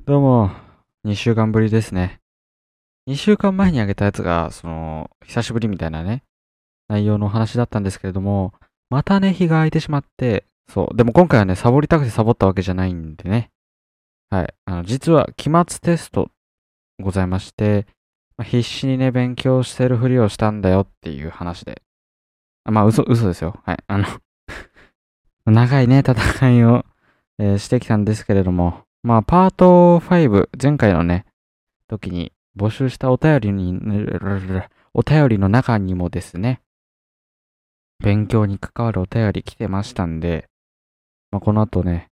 どうも、2週間ぶりですね。2週間前にあげたやつが、その、久しぶりみたいなね、内容の話だったんですけれども、またね、日が空いてしまって、そう。でも今回はね、サボりたくてサボったわけじゃないんでね。はい。あの、実は、期末テストございまして、まあ必死にね、勉強してるふりをしたんだよっていう話で。あまあ、嘘、嘘ですよ。はい。あの、長いね、戦いを、えーしてきたんですけれども、まあ、パート5、前回のね、時に募集したお便りに、お便りの中にもですね、勉強に関わるお便り来てましたんで、まあ、この後ね、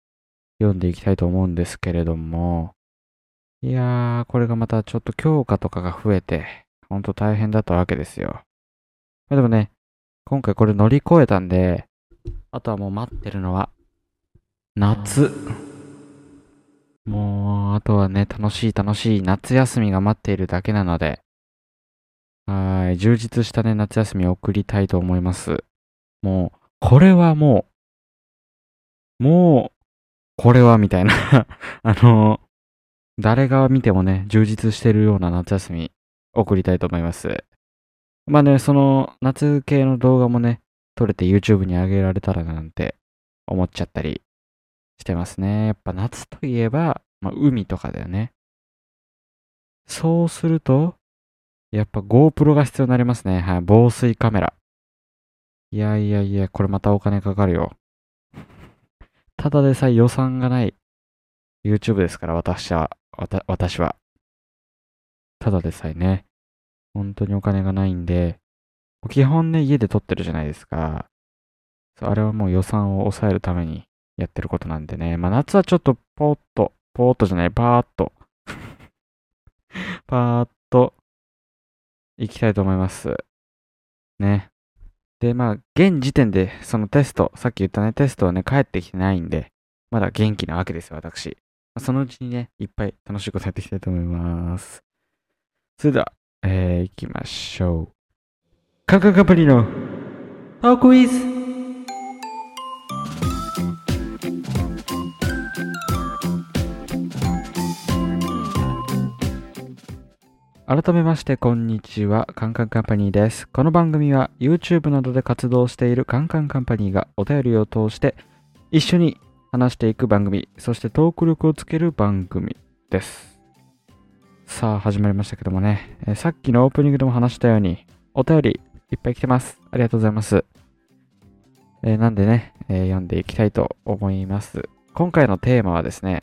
読んでいきたいと思うんですけれども、いやー、これがまたちょっと強化とかが増えて、ほんと大変だったわけですよ。まあ、でもね、今回これ乗り越えたんで、あとはもう待ってるのは、夏。もう、あとはね、楽しい楽しい夏休みが待っているだけなので、はい、充実したね、夏休みを送りたいと思います。もう、これはもう、もう、これはみたいな、あの、誰が見てもね、充実してるような夏休み送りたいと思います。まあね、その夏系の動画もね、撮れて YouTube に上げられたらなんて思っちゃったりしてますね。やっぱ夏といえば、まあ、海とかだよね。そうすると、やっぱ GoPro が必要になりますね。はい。防水カメラ。いやいやいや、これまたお金かかるよ。ただでさえ予算がない YouTube ですから、私は、た私は。ただでさえね、本当にお金がないんで、基本ね、家で撮ってるじゃないですか。あれはもう予算を抑えるためにやってることなんでね。まあ夏はちょっとポーっと、ポーっとじゃない、パーっと、パーっと、行きたいと思います。ね。で、まあ、現時点で、そのテスト、さっき言ったね、テストはね、帰ってきてないんで、まだ元気なわけですよ、私。そのうちにね、いっぱい楽しいことやっていきたいと思います。それでは、えー、行きましょう。カンカンカンパニーのトークウィズ改めまして、こんにちは。カンカンカンパニーです。この番組は YouTube などで活動しているカンカンカンパニーがお便りを通して一緒に話していく番組、そしてトーク力をつける番組です。さあ、始まりましたけどもね、えさっきのオープニングでも話したように、お便りいっぱい来てます。ありがとうございます。えなんでね、えー読んでいきたいと思います。今回のテーマはですね、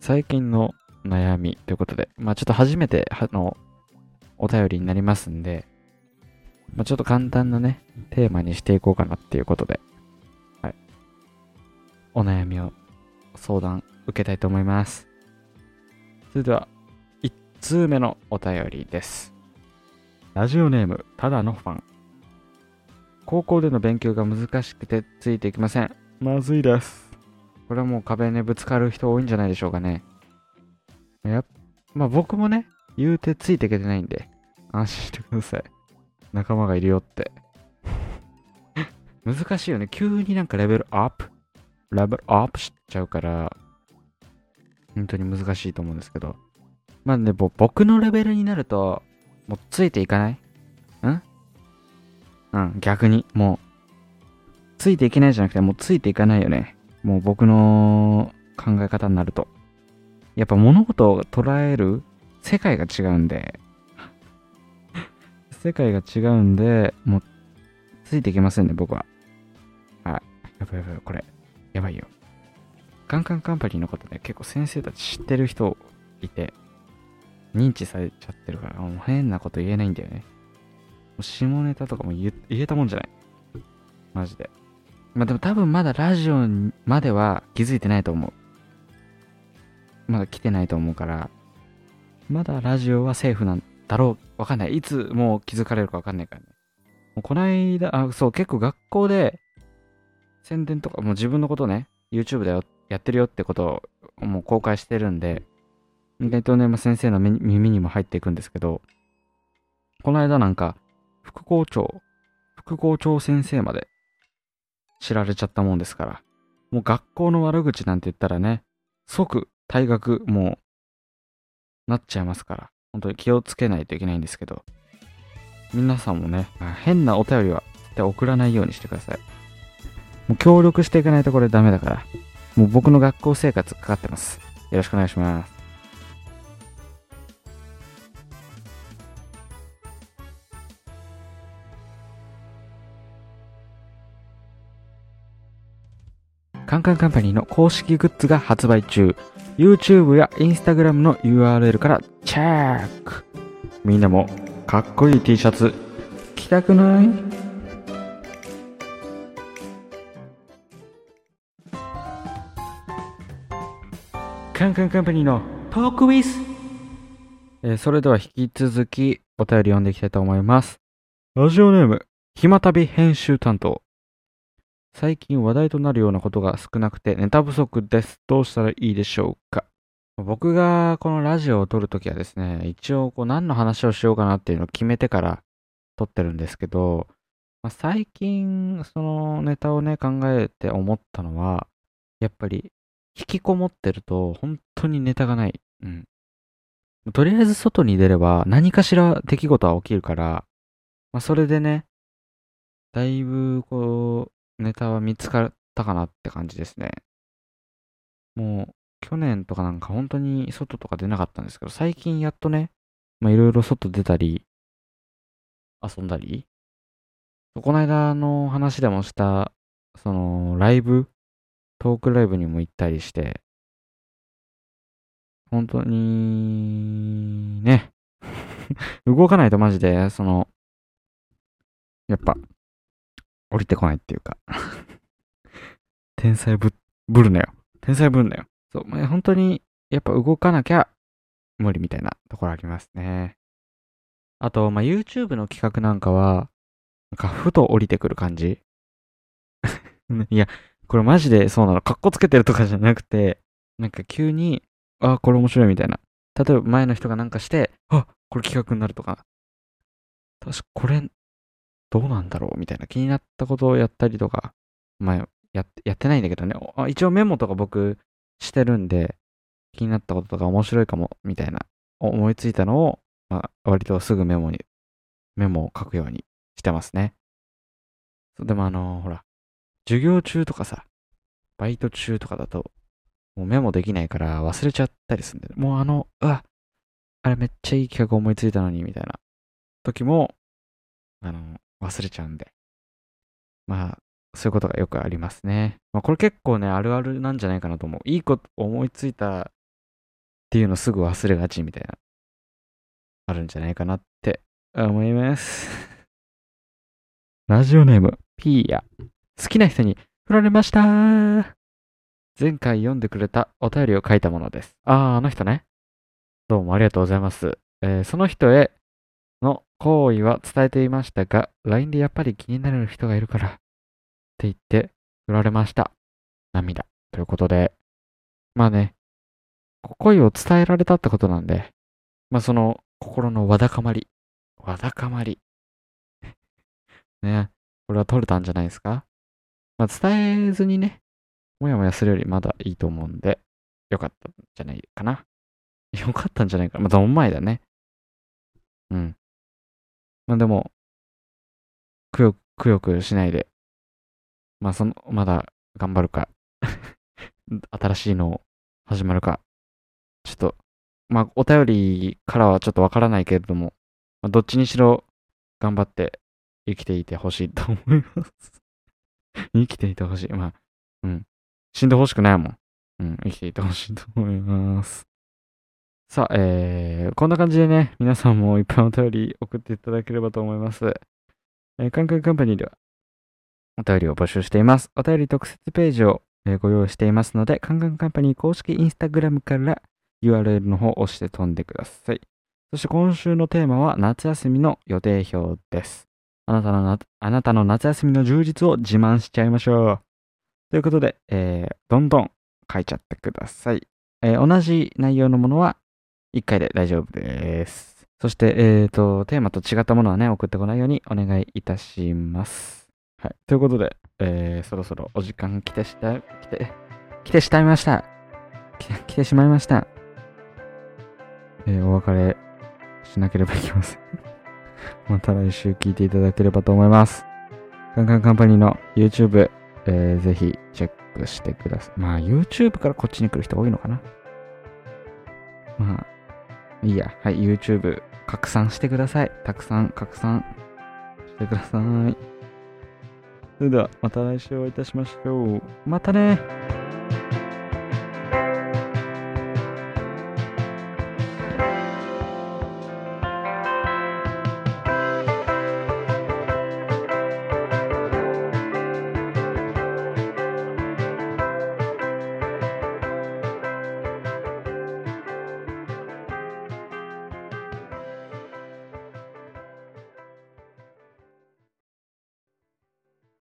最近の悩みということで、まあちょっと初めてはのお便りになりますんで、まあちょっと簡単なね、テーマにしていこうかなっていうことで、はい。お悩みを相談受けたいと思います。それでは、1通目のお便りです。ラジオネーム、ただのファン。高校での勉強が難しくてついていきません。まずいです。これはもう壁にぶつかる人多いんじゃないでしょうかね。やっまあ僕もね、言うてついていけてないんで、安心してください。仲間がいるよって。難しいよね。急になんかレベルアップ、レベルアップしちゃうから、本当に難しいと思うんですけど。まあね、ぼ僕のレベルになると、もうついていかない？ん？うん、逆に、もう、ついていけないじゃなくて、もうついていかないよね。もう僕の考え方になると。やっぱ物事を捉える世界が違うんで、世界が違うんで、もう、ついていけませんね、僕は。あ、やばいやばい、これ、やばいよ。カンカンカンパニーのことね、結構先生たち知ってる人いて、認知されちゃってるから、もう変なこと言えないんだよね。もう下ネタとかも言えたもんじゃない。マジで。まあでも多分まだラジオまでは気づいてないと思う。まだ来てないと思うから、まだラジオはセーフなんだろう。わかんない。いつもう気づかれるかわかんないからね。もうこないだ、あ、そう、結構学校で宣伝とか、もう自分のことね、YouTube だよ、やってるよってことをもう公開してるんで、意外とね、まあ、先生の耳にも入っていくんですけど、この間なんか、副校長、副校長先生まで知られちゃったもんですから、もう学校の悪口なんて言ったらね、即退学、もうなっちゃいますから、本当に気をつけないといけないんですけど、皆さんもね、変なお便りは絶対送らないようにしてください。もう協力していかないとこれダメだから、もう僕の学校生活かかってます。よろしくお願いします。カンカンカンパニーの公式グッズが発売中。YouTube や Instagram の URL からチェックみんなもかっこいい T シャツ着たくない？カンカンカンパニーのトークウィス、えーそれでは引き続きお便り読んでいきたいと思います。ラジオネーム、暇旅編集担当。最近話題となるようなことが少なくてネタ不足です。どうしたらいいでしょうか？僕がこのラジオを撮るときはですね、一応こう何の話をしようかなっていうのを決めてから撮ってるんですけど、まあ、最近そのネタをね考えて思ったのは、やっぱり引きこもってると本当にネタがない。うん。とりあえず外に出れば何かしら出来事は起きるから、まあ、それでね、だいぶこう、ネタは見つかったかなって感じですね。もう、去年とかなんか本当に外とか出なかったんですけど、最近やっとね、まあいろいろ外出たり、遊んだり、この間の話でもした、その、ライブ、トークライブにも行ったりして、本当に、ね、動かないとマジで、その、やっぱ、降りてこないっていうか 天才ぶ、ぶるなよ。天才ぶるなよ。そう、まあ本当に、やっぱ動かなきゃ無理みたいなところありますね。あと、まあ、YouTube の企画なんかは、なんかふと降りてくる感じ いや、これマジでそうなの。かっこつけてるとかじゃなくて、なんか急に、あ、これ面白いみたいな。例えば前の人がなんかして、あ、これ企画になるとか。確かこれ、どうなんだろうみたいな気になったことをやったりとか、まあ、やって、やってないんだけどね。一応メモとか僕してるんで、気になったこととか面白いかも、みたいな、思いついたのを、まあ、割とすぐメモに、メモを書くようにしてますね。でもあのほら、授業中とかさ、バイト中とかだと、もうメモできないから忘れちゃったりするんで、もうあの、うわ、あれめっちゃいい企画思いついたのに、みたいな時も、あの、忘れちゃうんで。まあ、そういうことがよくありますね。まあ、これ結構ね、あるあるなんじゃないかなと思う。いいこと思いついたっていうのすぐ忘れがちみたいな、あるんじゃないかなって思います。ラジオネーム、ピーヤ。好きな人に振られました前回読んでくれたお便りを書いたものです。ああ、あの人ね。どうもありがとうございます。えーその人へ好意は伝えていましたが、LINE でやっぱり気になる人がいるから、って言って振られました。涙。ということで、まあね、恋を伝えられたってことなんで、まあその心のわだかまり。わだかまり。ね、これは取れたんじゃないですか？まあ伝えずにね、もやもやするよりまだいいと思うんで、よかったんじゃないかな。よかったんじゃないかな。まあ、どんまいだね。うん。まあでも、くよくよくしないで、まあその、まだ頑張るか、新しいのを始まるか、ちょっと、まあお便りからはちょっとわからないけれども、まあ、どっちにしろ頑張って生きていてほしいと思います。生きていてほしい。まあ、うん。死んでほしくないもん。うん、生きていてほしいと思います。さあ、えー、こんな感じでね、皆さんもいっぱいお便り送っていただければと思います。えー、カンカンカンパニーではお便りを募集しています。お便り特設ページを、えーご用意していますので、カンカンカンパニー公式インスタグラムから URL の方を押して飛んでください。そして今週のテーマは夏休みの予定表です。あなたのなあなたの夏休みの充実を自慢しちゃいましょう。ということで、えーどんどん書いちゃってください。えー同じ内容のものは1回で大丈夫です。そして、えっ、と、テーマと違ったものはね、送ってこないようにお願いいたします。はい。ということで、えーそろそろお時間来てした、来て、来てしまいました。来て来てしまいました。えーお別れしなければいけません。また来週聞いていただければと思います。カンカンカンパニーの YouTube、えーぜひチェックしてください。まあ YouTube からこっちに来る人多いのかな。まあ、いいや。はい、YouTube 拡散してください。たくさん拡散してください。それではまた来週お会いいたしましょう。またね